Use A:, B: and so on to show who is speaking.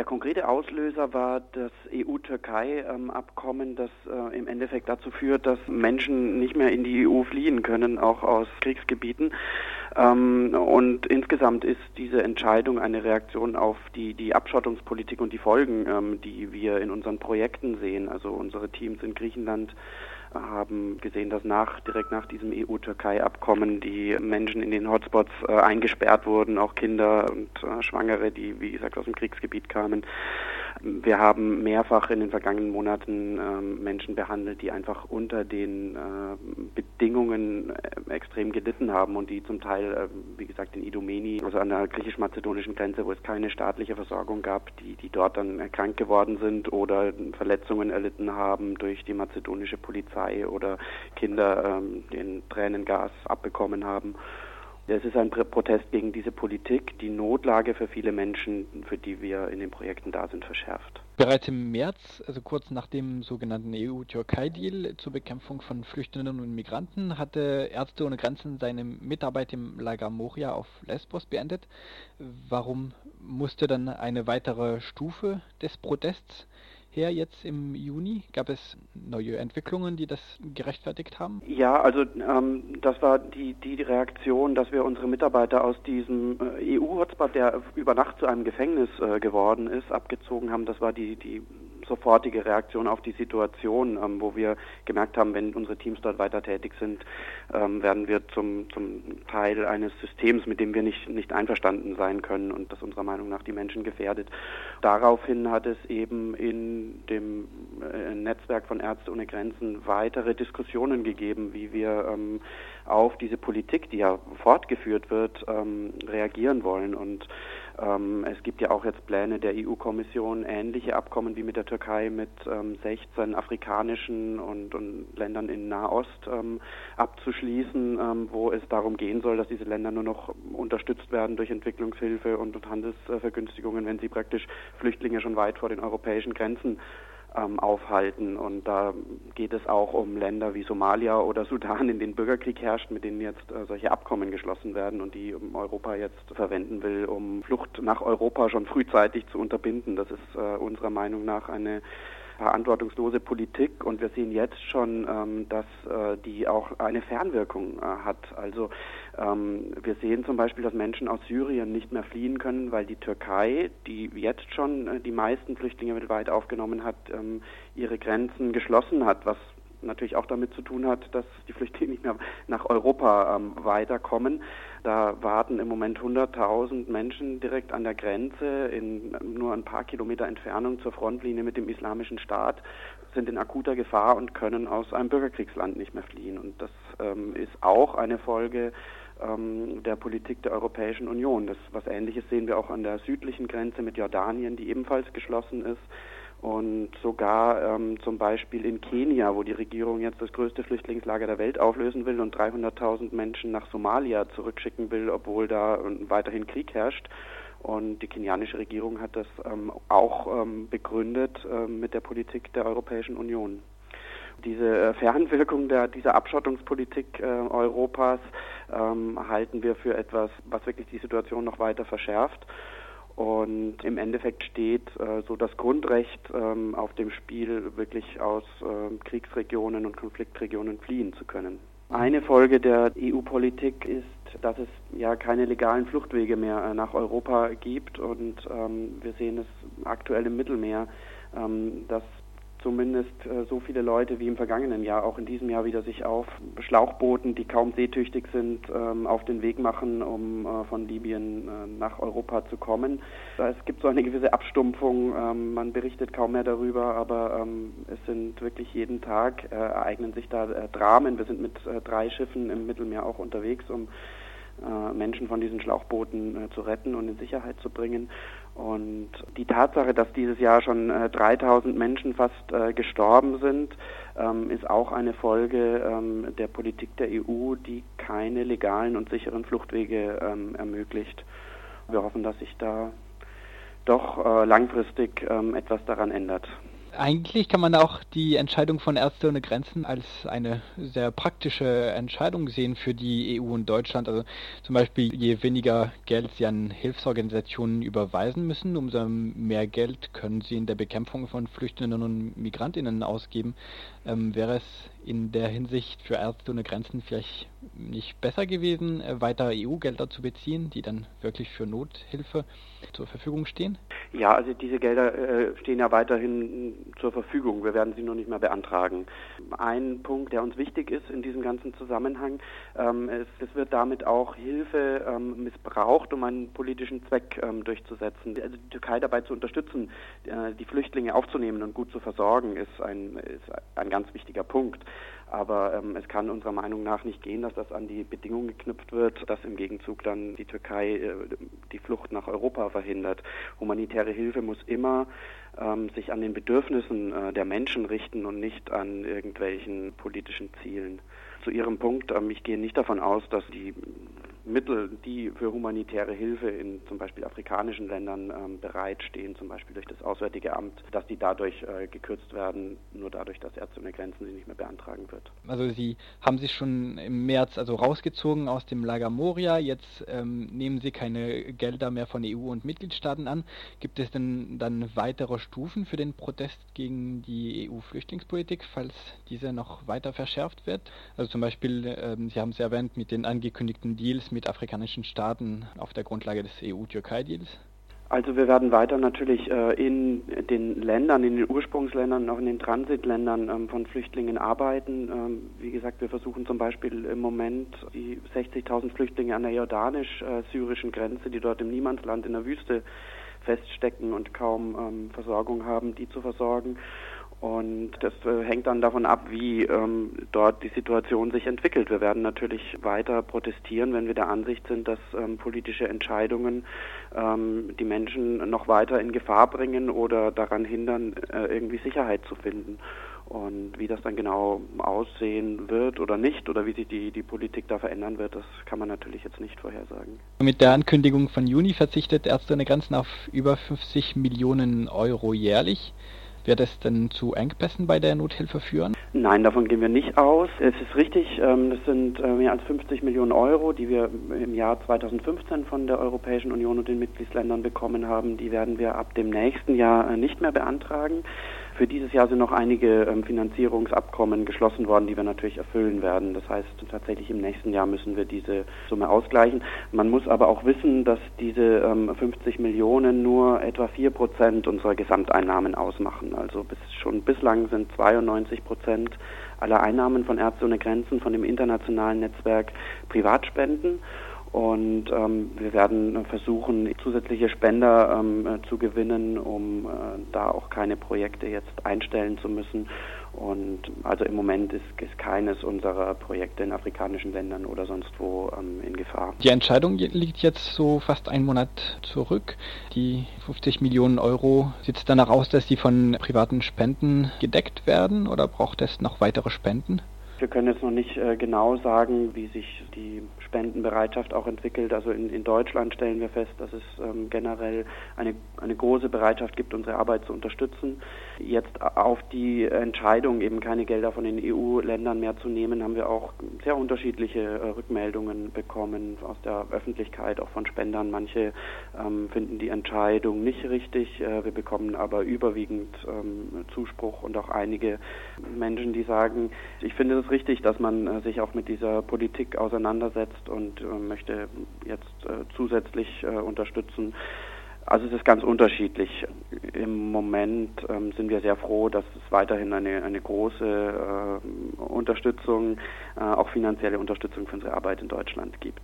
A: Der konkrete Auslöser war das EU-Türkei-Abkommen, das äh, im Endeffekt dazu führt, dass Menschen nicht mehr in die EU fliehen können, auch aus Kriegsgebieten. Ähm, und insgesamt ist diese Entscheidung eine Reaktion auf die, die Abschottungspolitik und die Folgen, ähm, die wir in unseren Projekten sehen. Also unsere Teams in Griechenland haben gesehen, dass nach, direkt nach diesem EU-Türkei-Abkommen die Menschen in den Hotspots äh, eingesperrt wurden, auch Kinder und äh, Schwangere, die, wie gesagt, aus dem Kriegsgebiet kamen. Wir haben mehrfach in den vergangenen Monaten äh, Menschen behandelt, die einfach unter den äh, Bedingungen äh, extrem gelitten haben und die zum Teil, äh, wie gesagt, in Idomeni, also an der griechisch-mazedonischen Grenze, wo es keine staatliche Versorgung gab, die, die dort dann krank geworden sind oder Verletzungen erlitten haben durch die mazedonische Polizei oder Kinder ähm, den Tränengas abbekommen haben. Es ist ein Protest gegen diese Politik, die Notlage für viele Menschen, für die wir in den Projekten da sind, verschärft.
B: Bereits im März, also kurz nach dem sogenannten EU-Türkei-Deal zur Bekämpfung von Flüchtlingen und Migranten, hatte Ärzte ohne Grenzen seine Mitarbeit im Lager Moria auf Lesbos beendet. Warum musste dann eine weitere Stufe des Protests her jetzt im Juni? Gab es neue Entwicklungen, die das gerechtfertigt haben?
A: Ja, also ähm, das war die, die Reaktion, dass wir unsere Mitarbeiter aus diesem äh, EU-Hotspot, der über Nacht zu einem Gefängnis äh, geworden ist, abgezogen haben. Das war die, die sofortige Reaktion auf die Situation, ähm, wo wir gemerkt haben, wenn unsere Teams dort weiter tätig sind, ähm, werden wir zum, zum Teil eines Systems, mit dem wir nicht, nicht einverstanden sein können und das unserer Meinung nach die Menschen gefährdet. Daraufhin hat es eben in dem äh, Netzwerk von Ärzte ohne Grenzen weitere Diskussionen gegeben, wie wir ähm, auf diese Politik, die ja fortgeführt wird, ähm, reagieren wollen. Und es gibt ja auch jetzt Pläne der EU-Kommission, ähnliche Abkommen wie mit der Türkei mit ähm, 16 afrikanischen und, und, Ländern in Nahost ähm, abzuschließen, ähm, wo es darum gehen soll, dass diese Länder nur noch unterstützt werden durch Entwicklungshilfe und Handelsvergünstigungen, wenn sie praktisch Flüchtlinge schon weit vor den europäischen Grenzen ähm, aufhalten. Und da geht es auch um Länder wie Somalia oder Sudan, in denen Bürgerkrieg herrscht, mit denen jetzt äh, solche Abkommen geschlossen werden und die Europa jetzt verwenden will, um Flucht nach Europa schon frühzeitig zu unterbinden. Das ist äh, unserer Meinung nach eine verantwortungslose Politik und wir sehen jetzt schon, ähm, dass äh, die auch eine Fernwirkung äh, hat. Also ähm, wir sehen zum Beispiel, dass Menschen aus Syrien nicht mehr fliehen können, weil die Türkei, die jetzt schon äh, die meisten Flüchtlinge weltweit aufgenommen hat, ähm, ihre Grenzen geschlossen hat, was natürlich auch damit zu tun hat, dass die Flüchtlinge nicht mehr nach Europa ähm, weiterkommen. Da warten im Moment 100.000 Menschen direkt an der Grenze in nur ein paar Kilometer Entfernung zur Frontlinie mit dem Islamischen Staat, sind in akuter Gefahr und können aus einem Bürgerkriegsland nicht mehr fliehen. Und das ähm, ist auch eine Folge ähm, der Politik der Europäischen Union. Das, was Ähnliches sehen wir auch an der südlichen Grenze mit Jordanien, die ebenfalls geschlossen ist und sogar ähm, zum Beispiel in Kenia, wo die Regierung jetzt das größte Flüchtlingslager der Welt auflösen will und 300.000 Menschen nach Somalia zurückschicken will, obwohl da weiterhin Krieg herrscht. Und die kenianische Regierung hat das ähm, auch ähm, begründet äh, mit der Politik der Europäischen Union. Diese äh, Fernwirkung der, dieser Abschottungspolitik äh, Europas ähm, halten wir für etwas, was wirklich die Situation noch weiter verschärft. Und im Endeffekt steht äh, so das Grundrecht ähm, auf dem Spiel, wirklich aus äh, Kriegsregionen und Konfliktregionen fliehen zu können. Eine Folge der EU-Politik ist, dass es ja keine legalen Fluchtwege mehr äh, nach Europa gibt und ähm, wir sehen es aktuell im Mittelmeer, ähm, dass zumindest äh, so viele Leute wie im vergangenen Jahr auch in diesem Jahr wieder sich auf Schlauchbooten, die kaum seetüchtig sind, ähm, auf den Weg machen, um äh, von Libyen äh, nach Europa zu kommen. Es gibt so eine gewisse Abstumpfung, ähm, man berichtet kaum mehr darüber, aber ähm, es sind wirklich jeden Tag äh, ereignen sich da äh, Dramen. Wir sind mit äh, drei Schiffen im Mittelmeer auch unterwegs, um Menschen von diesen Schlauchbooten zu retten und in Sicherheit zu bringen. Und die Tatsache, dass dieses Jahr schon äh, 3000 Menschen fast äh, gestorben sind, ähm, ist auch eine Folge ähm, der Politik der EU, die keine legalen und sicheren Fluchtwege ähm, ermöglicht. Wir hoffen, dass sich da doch äh, langfristig ähm, etwas daran ändert.
B: Eigentlich kann man auch die Entscheidung von Ärzte ohne Grenzen als eine sehr praktische Entscheidung sehen für die EU und Deutschland. Also zum Beispiel, je weniger Geld sie an Hilfsorganisationen überweisen müssen, umso mehr Geld können sie in der Bekämpfung von Flüchtlingen und Migrantinnen ausgeben. Ähm, wäre es in der Hinsicht für Ärzte ohne Grenzen vielleicht nicht besser gewesen, äh, weiter EU-Gelder zu beziehen, die dann wirklich für Nothilfe zur Verfügung stehen?
A: Ja, also diese Gelder äh, stehen ja weiterhin zur Verfügung. Wir werden sie nur nicht mehr beantragen. Ein Punkt, der uns wichtig ist in diesem ganzen Zusammenhang, ähm, es, wird damit auch Hilfe ähm, missbraucht, um einen politischen Zweck ähm, durchzusetzen. Also die Türkei dabei zu unterstützen, äh, die Flüchtlinge aufzunehmen und gut zu versorgen, ist ein, ist ein ganz wichtiger Punkt. Aber ähm, es kann unserer Meinung nach nicht gehen, dass das an die Bedingungen geknüpft wird, dass im Gegenzug dann die Türkei äh, die Flucht nach Europa verhindert. Humanitäre Hilfe muss immer ähm, sich an den Bedürfnissen äh, der Menschen richten und nicht an irgendwelchen politischen Zielen. Zu Ihrem Punkt, ähm, ich gehe nicht davon aus, dass die Mittel, die für humanitäre Hilfe in zum Beispiel afrikanischen Ländern ähm, bereitstehen, zum Beispiel durch das Auswärtige Amt, dass die dadurch äh, gekürzt werden, nur dadurch, dass Ärzte ohne Grenzen sie nicht mehr beantragen wird.
B: Also Sie haben sich schon im März also rausgezogen aus dem Lager Moria, jetzt ähm, nehmen Sie keine Gelder mehr von EU und Mitgliedstaaten an. Gibt es denn dann weitere Stufen für den Protest gegen die EU-Flüchtlingspolitik, falls diese noch weiter verschärft wird? Also zum Beispiel, ähm, Sie haben es erwähnt, mit den angekündigten Deals mit afrikanischen Staaten auf der Grundlage des EU-Türkei-Deals?
A: Also wir werden weiter natürlich äh, in den Ländern, in den Ursprungsländern, auch in den Transitländern ähm, von Flüchtlingen arbeiten. Ähm, wie gesagt, wir versuchen zum Beispiel im Moment die 60.000 Flüchtlinge an der jordanisch-syrischen Grenze, die dort im Niemandsland in der Wüste feststecken und kaum ähm, Versorgung haben, die zu versorgen. Und das äh, hängt dann davon ab, wie ähm, dort die Situation sich entwickelt. Wir werden natürlich weiter protestieren, wenn wir der Ansicht sind, dass ähm, politische Entscheidungen ähm, die Menschen noch weiter in Gefahr bringen oder daran hindern, äh, irgendwie Sicherheit zu finden. Und wie das dann genau aussehen wird oder nicht oder wie sich die, die Politik da verändern wird, das kann man natürlich jetzt nicht vorhersagen.
B: Mit der Ankündigung von Juni verzichtet Ärzte ohne Grenzen auf über 50 Millionen Euro jährlich. Wird es denn zu Engpässen bei der Nothilfe führen?
A: Nein, davon gehen wir nicht aus. Es ist richtig, ähm, das sind äh, mehr als 50 Millionen Euro, die wir im Jahr 2015 von der Europäischen Union und den Mitgliedsländern bekommen haben. Die werden wir ab dem nächsten Jahr äh, nicht mehr beantragen. Für dieses Jahr sind noch einige ähm, Finanzierungsabkommen geschlossen worden, die wir natürlich erfüllen werden. Das heißt, tatsächlich im nächsten Jahr müssen wir diese Summe ausgleichen. Man muss aber auch wissen, dass diese ähm, 50 Millionen nur etwa 4 Prozent unserer Gesamteinnahmen ausmachen. Also bis, schon bislang sind 92 Prozent aller Einnahmen von Ärzte ohne Grenzen, von dem internationalen Netzwerk Privatspenden. Und ähm, wir werden versuchen, zusätzliche Spender ähm, äh, zu gewinnen, um äh, da auch keine Projekte jetzt einstellen zu müssen. Und also im Moment ist, ist keines unserer Projekte in afrikanischen Ländern oder sonst wo ähm, in Gefahr.
B: Die Entscheidung liegt jetzt so fast einen Monat zurück. Die 50 Millionen Euro sieht es danach aus, dass sie von privaten Spenden gedeckt werden oder braucht es noch weitere Spenden?
A: Wir können jetzt noch nicht äh, genau sagen, wie sich die Spendenbereitschaft auch entwickelt. Also in, in Deutschland stellen wir fest, dass es ähm, generell eine, eine große Bereitschaft gibt, unsere Arbeit zu unterstützen. Jetzt auf die Entscheidung, eben keine Gelder von den EU-Ländern mehr zu nehmen, haben wir auch sehr unterschiedliche äh, Rückmeldungen bekommen aus der Öffentlichkeit, auch von Spendern. Manche ähm, finden die Entscheidung nicht richtig. Äh, wir bekommen aber überwiegend ähm, Zuspruch und auch einige Menschen, die sagen, ich finde es richtig, dass man äh, sich auch mit dieser Politik auseinandersetzt und äh, möchte jetzt äh, zusätzlich unterstützen. Also es ist ganz unterschiedlich. Im Moment ähm, sind wir sehr froh, dass es weiterhin eine, eine große äh, Unterstützung, äh, auch finanzielle Unterstützung für unsere Arbeit in Deutschland gibt.